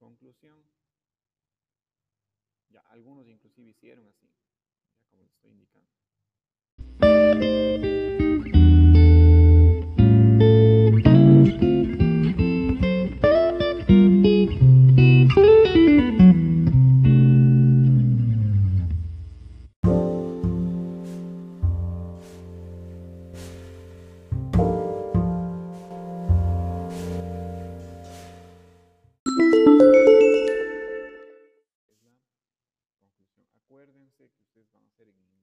Conclusión. Ya, algunos inclusive hicieron así, ya como les estoy indicando. Acuérdense que ustedes van a hacer en.